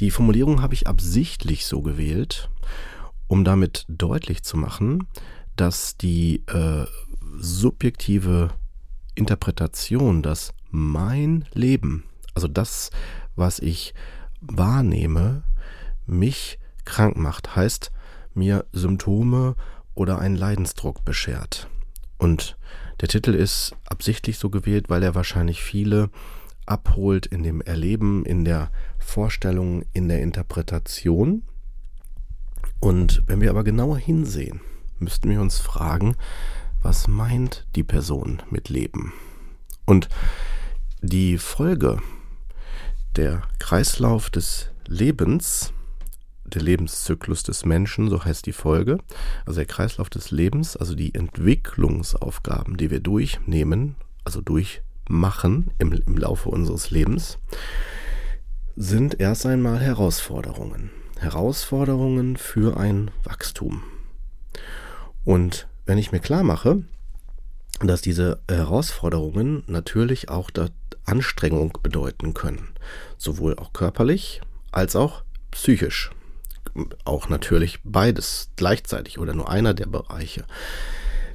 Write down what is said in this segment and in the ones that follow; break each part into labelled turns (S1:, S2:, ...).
S1: Die Formulierung habe ich absichtlich so gewählt, um damit deutlich zu machen, dass die äh, subjektive Interpretation, dass mein Leben, also das, was ich wahrnehme, mich krank macht, heißt mir Symptome oder einen Leidensdruck beschert. Und der Titel ist absichtlich so gewählt, weil er wahrscheinlich viele abholt in dem Erleben, in der Vorstellung, in der Interpretation. Und wenn wir aber genauer hinsehen, müssten wir uns fragen, was meint die Person mit Leben? Und die Folge, der Kreislauf des Lebens, der Lebenszyklus des Menschen, so heißt die Folge, also der Kreislauf des Lebens, also die Entwicklungsaufgaben, die wir durchnehmen, also durchmachen im, im Laufe unseres Lebens, sind erst einmal Herausforderungen. Herausforderungen für ein Wachstum. Und wenn ich mir klar mache, dass diese Herausforderungen natürlich auch Anstrengung bedeuten können, sowohl auch körperlich als auch psychisch auch natürlich beides gleichzeitig oder nur einer der Bereiche.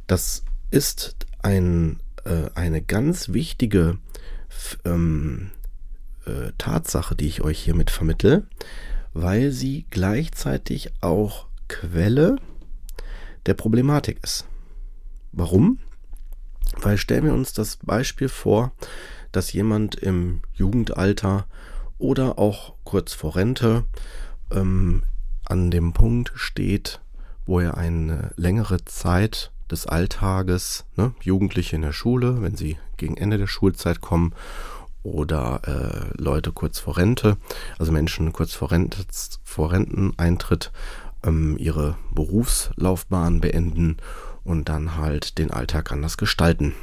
S1: Das ist ein, äh, eine ganz wichtige ähm, äh, Tatsache, die ich euch hiermit vermittle, weil sie gleichzeitig auch Quelle der Problematik ist. Warum? Weil stellen wir uns das Beispiel vor, dass jemand im Jugendalter oder auch kurz vor Rente ähm, an dem Punkt steht, wo er eine längere Zeit des Alltages, ne, Jugendliche in der Schule, wenn sie gegen Ende der Schulzeit kommen, oder äh, Leute kurz vor Rente, also Menschen kurz vor, Rente, vor Renteneintritt, ähm, ihre Berufslaufbahn beenden und dann halt den Alltag anders gestalten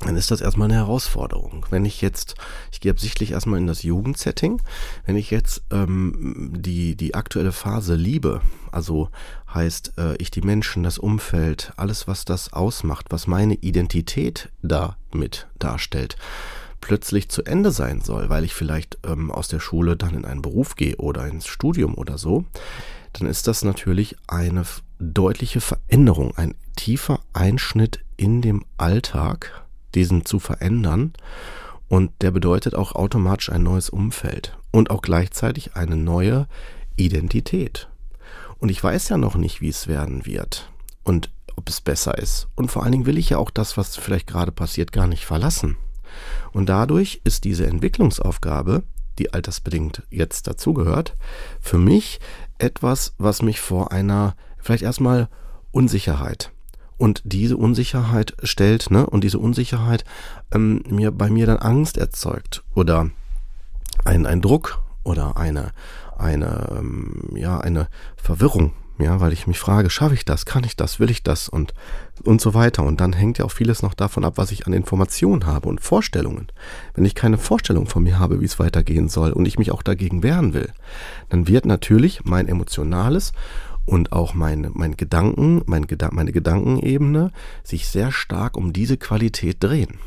S1: dann ist das erstmal eine Herausforderung. Wenn ich jetzt, ich gehe absichtlich erstmal in das Jugendsetting, wenn ich jetzt ähm, die, die aktuelle Phase liebe, also heißt äh, ich die Menschen, das Umfeld, alles, was das ausmacht, was meine Identität damit darstellt, plötzlich zu Ende sein soll, weil ich vielleicht ähm, aus der Schule dann in einen Beruf gehe oder ins Studium oder so, dann ist das natürlich eine deutliche Veränderung, ein tiefer Einschnitt in dem Alltag, diesen zu verändern. Und der bedeutet auch automatisch ein neues Umfeld und auch gleichzeitig eine neue Identität. Und ich weiß ja noch nicht, wie es werden wird und ob es besser ist. Und vor allen Dingen will ich ja auch das, was vielleicht gerade passiert, gar nicht verlassen. Und dadurch ist diese Entwicklungsaufgabe, die altersbedingt jetzt dazugehört, für mich etwas, was mich vor einer vielleicht erstmal Unsicherheit und diese Unsicherheit stellt, ne, und diese Unsicherheit ähm, mir bei mir dann Angst erzeugt oder ein, ein Druck oder eine, eine, ähm, ja, eine Verwirrung, ja, weil ich mich frage, schaffe ich das, kann ich das, will ich das und, und so weiter. Und dann hängt ja auch vieles noch davon ab, was ich an Informationen habe und Vorstellungen. Wenn ich keine Vorstellung von mir habe, wie es weitergehen soll und ich mich auch dagegen wehren will, dann wird natürlich mein emotionales und auch mein, mein Gedanken, mein Geda meine Gedankenebene sich sehr stark um diese Qualität drehen.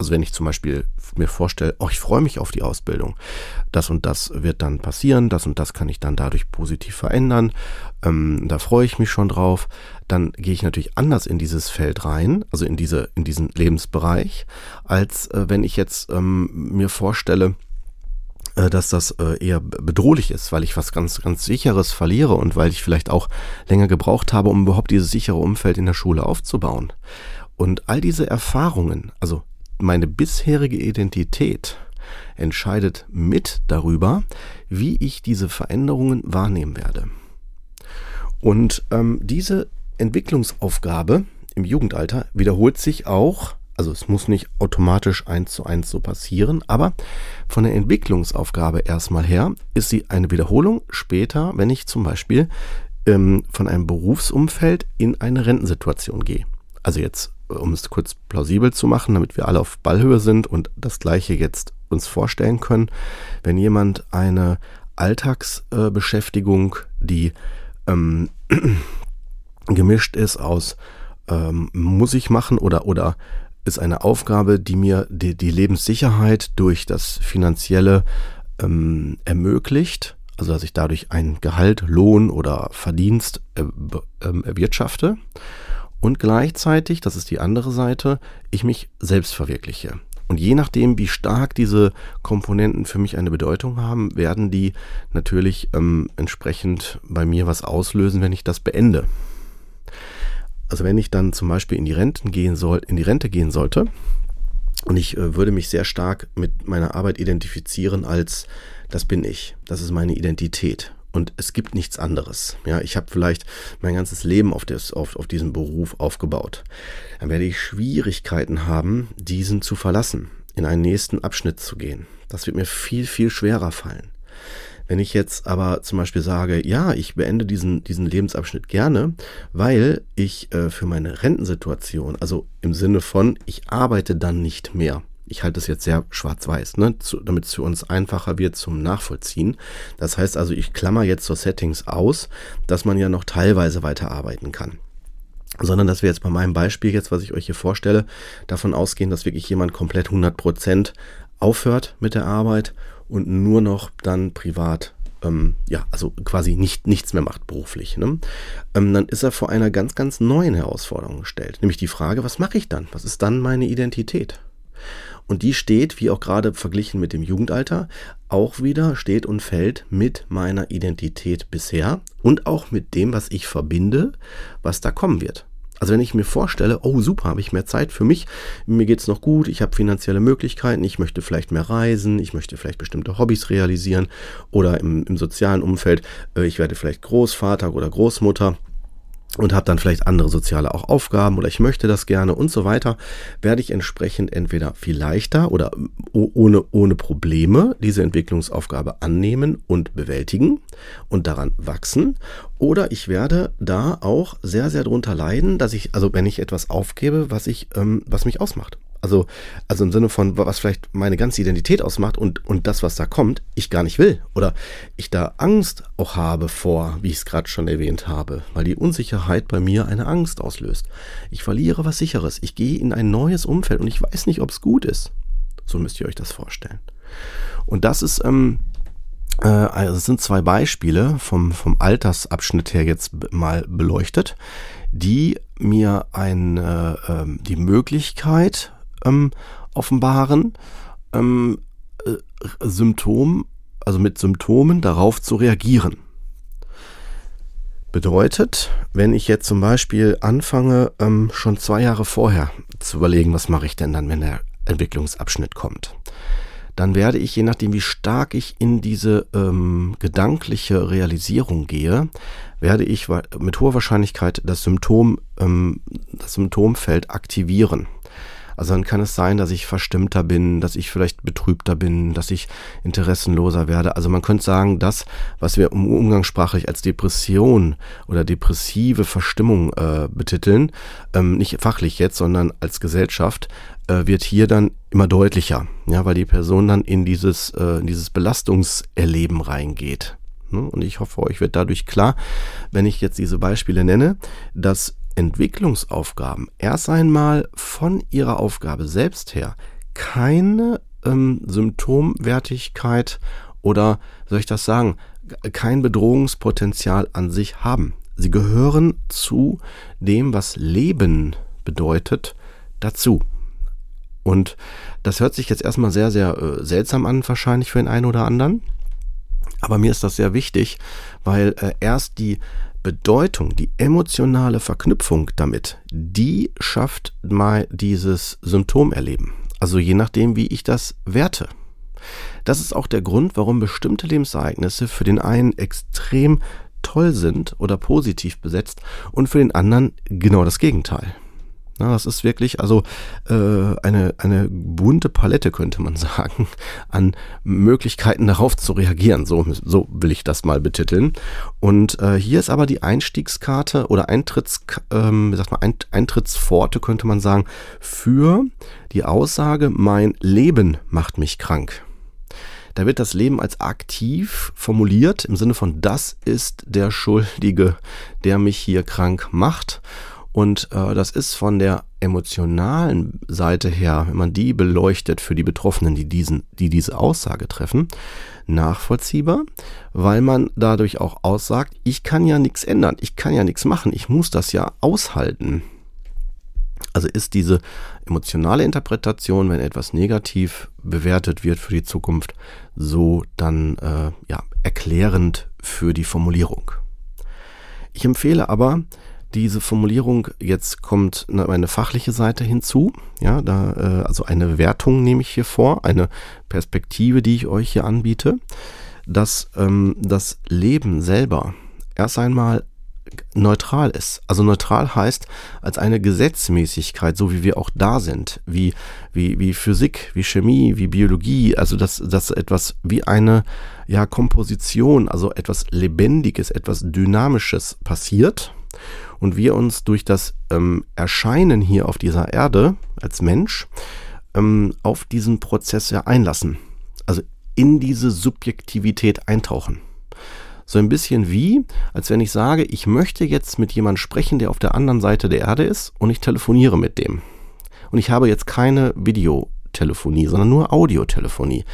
S1: Also wenn ich zum Beispiel mir vorstelle, oh, ich freue mich auf die Ausbildung, das und das wird dann passieren, das und das kann ich dann dadurch positiv verändern, ähm, da freue ich mich schon drauf, dann gehe ich natürlich anders in dieses Feld rein, also in diese in diesen Lebensbereich, als äh, wenn ich jetzt ähm, mir vorstelle, dass das äh, eher bedrohlich ist, weil ich was ganz, ganz Sicheres verliere und weil ich vielleicht auch länger gebraucht habe, um überhaupt dieses sichere Umfeld in der Schule aufzubauen. Und all diese Erfahrungen, also meine bisherige Identität, entscheidet mit darüber, wie ich diese Veränderungen wahrnehmen werde. Und ähm, diese Entwicklungsaufgabe im Jugendalter wiederholt sich auch also es muss nicht automatisch eins zu eins so passieren, aber von der Entwicklungsaufgabe erstmal her ist sie eine Wiederholung später, wenn ich zum Beispiel ähm, von einem Berufsumfeld in eine Rentensituation gehe. Also jetzt, um es kurz plausibel zu machen, damit wir alle auf Ballhöhe sind und das gleiche jetzt uns vorstellen können, wenn jemand eine Alltagsbeschäftigung, die ähm, gemischt ist aus ähm, muss ich machen oder, oder ist eine Aufgabe, die mir die, die Lebenssicherheit durch das Finanzielle ähm, ermöglicht, also dass ich dadurch ein Gehalt, Lohn oder Verdienst äh, äh, erwirtschafte und gleichzeitig, das ist die andere Seite, ich mich selbst verwirkliche. Und je nachdem, wie stark diese Komponenten für mich eine Bedeutung haben, werden die natürlich ähm, entsprechend bei mir was auslösen, wenn ich das beende. Also wenn ich dann zum Beispiel in die Renten gehen soll, in die Rente gehen sollte, und ich äh, würde mich sehr stark mit meiner Arbeit identifizieren als das bin ich, das ist meine Identität und es gibt nichts anderes. Ja, ich habe vielleicht mein ganzes Leben auf, des, auf, auf diesen Beruf aufgebaut. Dann werde ich Schwierigkeiten haben, diesen zu verlassen, in einen nächsten Abschnitt zu gehen. Das wird mir viel, viel schwerer fallen. Wenn ich jetzt aber zum Beispiel sage, ja, ich beende diesen, diesen Lebensabschnitt gerne, weil ich äh, für meine Rentensituation, also im Sinne von, ich arbeite dann nicht mehr. Ich halte es jetzt sehr schwarz-weiß, ne, damit es für uns einfacher wird zum Nachvollziehen. Das heißt also, ich klammer jetzt so Settings aus, dass man ja noch teilweise weiterarbeiten kann sondern dass wir jetzt bei meinem Beispiel jetzt, was ich euch hier vorstelle, davon ausgehen, dass wirklich jemand komplett 100 Prozent aufhört mit der Arbeit und nur noch dann privat ähm, ja, also quasi nicht, nichts mehr macht beruflich, ne? ähm, dann ist er vor einer ganz, ganz neuen Herausforderung gestellt. Nämlich die Frage, was mache ich dann? Was ist dann meine Identität? Und die steht, wie auch gerade verglichen mit dem Jugendalter, auch wieder steht und fällt mit meiner Identität bisher und auch mit dem, was ich verbinde, was da kommen wird. Also wenn ich mir vorstelle, oh super, habe ich mehr Zeit für mich, mir geht's noch gut, ich habe finanzielle Möglichkeiten, ich möchte vielleicht mehr reisen, ich möchte vielleicht bestimmte Hobbys realisieren oder im, im sozialen Umfeld, äh, ich werde vielleicht Großvater oder Großmutter und habe dann vielleicht andere soziale auch Aufgaben oder ich möchte das gerne und so weiter, werde ich entsprechend entweder viel leichter oder ohne, ohne Probleme diese Entwicklungsaufgabe annehmen und bewältigen und daran wachsen. Oder ich werde da auch sehr, sehr drunter leiden, dass ich, also wenn ich etwas aufgebe, was ich, ähm, was mich ausmacht. Also, also im Sinne von, was vielleicht meine ganze Identität ausmacht und, und das, was da kommt, ich gar nicht will. Oder ich da Angst auch habe vor, wie ich es gerade schon erwähnt habe, weil die Unsicherheit bei mir eine Angst auslöst. Ich verliere was Sicheres. Ich gehe in ein neues Umfeld und ich weiß nicht, ob es gut ist. So müsst ihr euch das vorstellen. Und das ist, ähm, äh, also es sind zwei Beispiele vom, vom Altersabschnitt her jetzt mal beleuchtet, die mir ein, äh, äh, die Möglichkeit ähm, offenbaren, ähm, äh, Symptom, also mit Symptomen darauf zu reagieren. Bedeutet, wenn ich jetzt zum Beispiel anfange, ähm, schon zwei Jahre vorher zu überlegen, was mache ich denn dann, wenn der Entwicklungsabschnitt kommt, dann werde ich, je nachdem, wie stark ich in diese ähm, gedankliche Realisierung gehe, werde ich mit hoher Wahrscheinlichkeit das Symptom, ähm, das Symptomfeld aktivieren. Also dann kann es sein, dass ich verstimmter bin, dass ich vielleicht betrübter bin, dass ich interessenloser werde. Also man könnte sagen, das, was wir umgangssprachlich als Depression oder depressive Verstimmung äh, betiteln, ähm, nicht fachlich jetzt, sondern als Gesellschaft, äh, wird hier dann immer deutlicher, ja, weil die Person dann in dieses, äh, in dieses Belastungserleben reingeht. Ne? Und ich hoffe, euch wird dadurch klar, wenn ich jetzt diese Beispiele nenne, dass Entwicklungsaufgaben erst einmal von ihrer Aufgabe selbst her keine ähm, Symptomwertigkeit oder, soll ich das sagen, kein Bedrohungspotenzial an sich haben. Sie gehören zu dem, was Leben bedeutet, dazu. Und das hört sich jetzt erstmal sehr, sehr äh, seltsam an, wahrscheinlich für den einen oder anderen. Aber mir ist das sehr wichtig, weil äh, erst die Bedeutung, die emotionale Verknüpfung damit, die schafft mal dieses Symptomerleben. Also je nachdem, wie ich das werte. Das ist auch der Grund, warum bestimmte Lebensereignisse für den einen extrem toll sind oder positiv besetzt und für den anderen genau das Gegenteil. Na, das ist wirklich also äh, eine, eine bunte Palette, könnte man sagen, an Möglichkeiten darauf zu reagieren. So, so will ich das mal betiteln. Und äh, hier ist aber die Einstiegskarte oder Eintritts, ähm, wie sagt man, Eintrittspforte, könnte man sagen, für die Aussage, mein Leben macht mich krank. Da wird das Leben als aktiv formuliert, im Sinne von, das ist der Schuldige, der mich hier krank macht. Und äh, das ist von der emotionalen Seite her, wenn man die beleuchtet für die Betroffenen, die, diesen, die diese Aussage treffen, nachvollziehbar, weil man dadurch auch aussagt, ich kann ja nichts ändern, ich kann ja nichts machen, ich muss das ja aushalten. Also ist diese emotionale Interpretation, wenn etwas negativ bewertet wird für die Zukunft, so dann äh, ja, erklärend für die Formulierung. Ich empfehle aber, diese Formulierung, jetzt kommt eine fachliche Seite hinzu, ja, da, äh, also eine Wertung nehme ich hier vor, eine Perspektive, die ich euch hier anbiete, dass ähm, das Leben selber erst einmal neutral ist. Also neutral heißt als eine Gesetzmäßigkeit, so wie wir auch da sind, wie, wie, wie Physik, wie Chemie, wie Biologie, also dass, dass etwas wie eine ja, Komposition, also etwas Lebendiges, etwas Dynamisches passiert und wir uns durch das ähm, Erscheinen hier auf dieser Erde als Mensch ähm, auf diesen Prozess ja einlassen. Also in diese Subjektivität eintauchen. So ein bisschen wie, als wenn ich sage, ich möchte jetzt mit jemandem sprechen, der auf der anderen Seite der Erde ist und ich telefoniere mit dem. Und ich habe jetzt keine Videotelefonie, sondern nur Audiotelefonie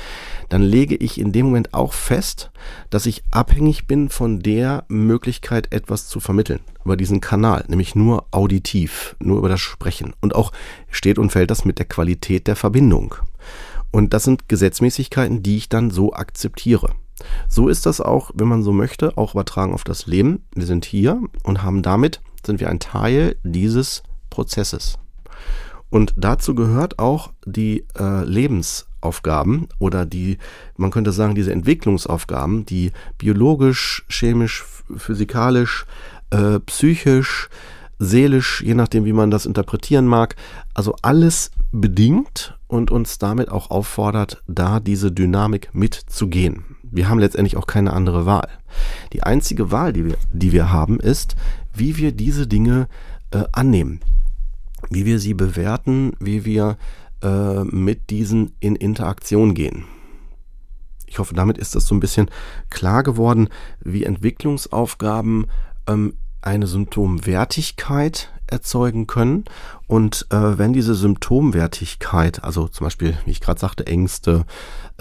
S1: dann lege ich in dem Moment auch fest, dass ich abhängig bin von der Möglichkeit, etwas zu vermitteln über diesen Kanal, nämlich nur auditiv, nur über das Sprechen. Und auch steht und fällt das mit der Qualität der Verbindung. Und das sind Gesetzmäßigkeiten, die ich dann so akzeptiere. So ist das auch, wenn man so möchte, auch übertragen auf das Leben. Wir sind hier und haben damit, sind wir ein Teil dieses Prozesses. Und dazu gehört auch die äh, Lebens Aufgaben oder die, man könnte sagen, diese Entwicklungsaufgaben, die biologisch, chemisch, physikalisch, äh, psychisch, seelisch, je nachdem, wie man das interpretieren mag, also alles bedingt und uns damit auch auffordert, da diese Dynamik mitzugehen. Wir haben letztendlich auch keine andere Wahl. Die einzige Wahl, die wir, die wir haben, ist, wie wir diese Dinge äh, annehmen, wie wir sie bewerten, wie wir äh, mit diesen in Interaktion gehen. Ich hoffe, damit ist das so ein bisschen klar geworden, wie Entwicklungsaufgaben ähm, eine Symptomwertigkeit erzeugen können. Und äh, wenn diese Symptomwertigkeit, also zum Beispiel, wie ich gerade sagte, Ängste,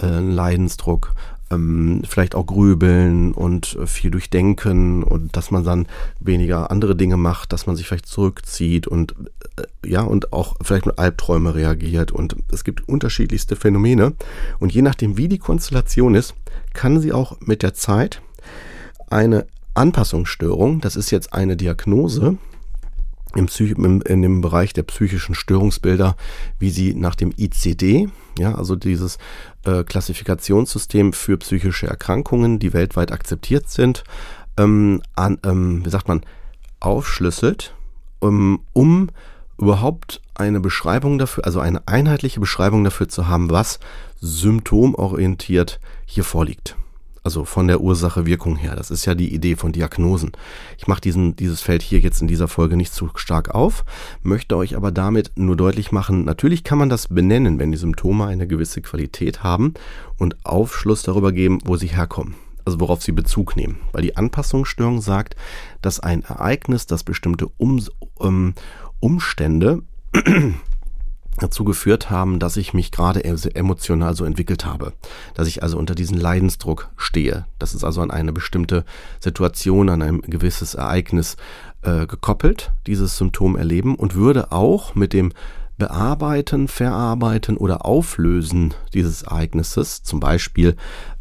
S1: äh, Leidensdruck, ähm, vielleicht auch grübeln und viel durchdenken und dass man dann weniger andere Dinge macht, dass man sich vielleicht zurückzieht und äh, ja und auch vielleicht mit Albträume reagiert. Und es gibt unterschiedlichste Phänomene. Und je nachdem wie die Konstellation ist, kann sie auch mit der Zeit eine Anpassungsstörung, das ist jetzt eine Diagnose, im Psych im, in dem Bereich der psychischen Störungsbilder, wie sie nach dem ICD, ja, also dieses äh, Klassifikationssystem für psychische Erkrankungen, die weltweit akzeptiert sind, ähm, an, ähm, wie sagt man, aufschlüsselt, um, um überhaupt eine Beschreibung dafür, also eine einheitliche Beschreibung dafür zu haben, was symptomorientiert hier vorliegt. Also von der Ursache-Wirkung her. Das ist ja die Idee von Diagnosen. Ich mache diesen, dieses Feld hier jetzt in dieser Folge nicht zu stark auf, möchte euch aber damit nur deutlich machen, natürlich kann man das benennen, wenn die Symptome eine gewisse Qualität haben und Aufschluss darüber geben, wo sie herkommen. Also worauf sie Bezug nehmen. Weil die Anpassungsstörung sagt, dass ein Ereignis, das bestimmte um, ähm, Umstände dazu geführt haben, dass ich mich gerade emotional so entwickelt habe, dass ich also unter diesen Leidensdruck stehe. Das ist also an eine bestimmte Situation, an ein gewisses Ereignis äh, gekoppelt, dieses Symptom erleben und würde auch mit dem Bearbeiten, Verarbeiten oder Auflösen dieses Ereignisses, zum Beispiel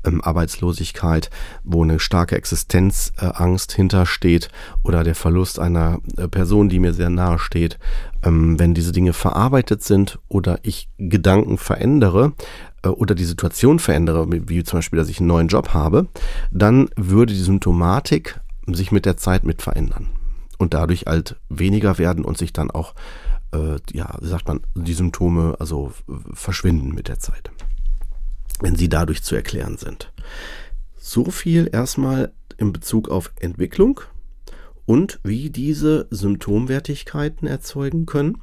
S1: ähm, Arbeitslosigkeit, wo eine starke Existenzangst äh, hintersteht oder der Verlust einer äh, Person, die mir sehr nahe steht, ähm, wenn diese Dinge verarbeitet sind oder ich Gedanken verändere, äh, oder die Situation verändere, wie zum Beispiel, dass ich einen neuen Job habe, dann würde die Symptomatik sich mit der Zeit mit verändern und dadurch halt weniger werden und sich dann auch äh, ja, sagt man, die Symptome also verschwinden mit der Zeit, wenn sie dadurch zu erklären sind. So viel erstmal in Bezug auf Entwicklung und wie diese Symptomwertigkeiten erzeugen können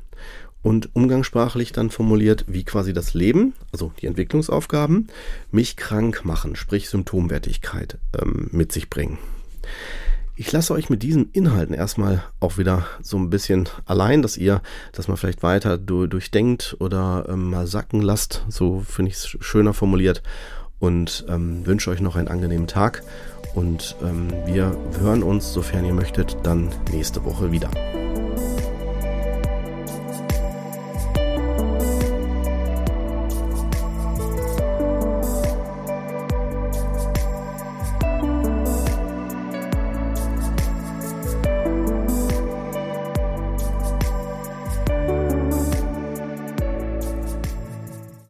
S1: und umgangssprachlich dann formuliert, wie quasi das Leben, also die Entwicklungsaufgaben, mich krank machen, sprich Symptomwertigkeit ähm, mit sich bringen. Ich lasse euch mit diesen Inhalten erstmal auch wieder so ein bisschen allein, dass ihr das mal vielleicht weiter durchdenkt oder ähm, mal sacken lasst. So finde ich es schöner formuliert. Und ähm, wünsche euch noch einen angenehmen Tag. Und ähm, wir hören uns, sofern ihr möchtet, dann nächste Woche wieder.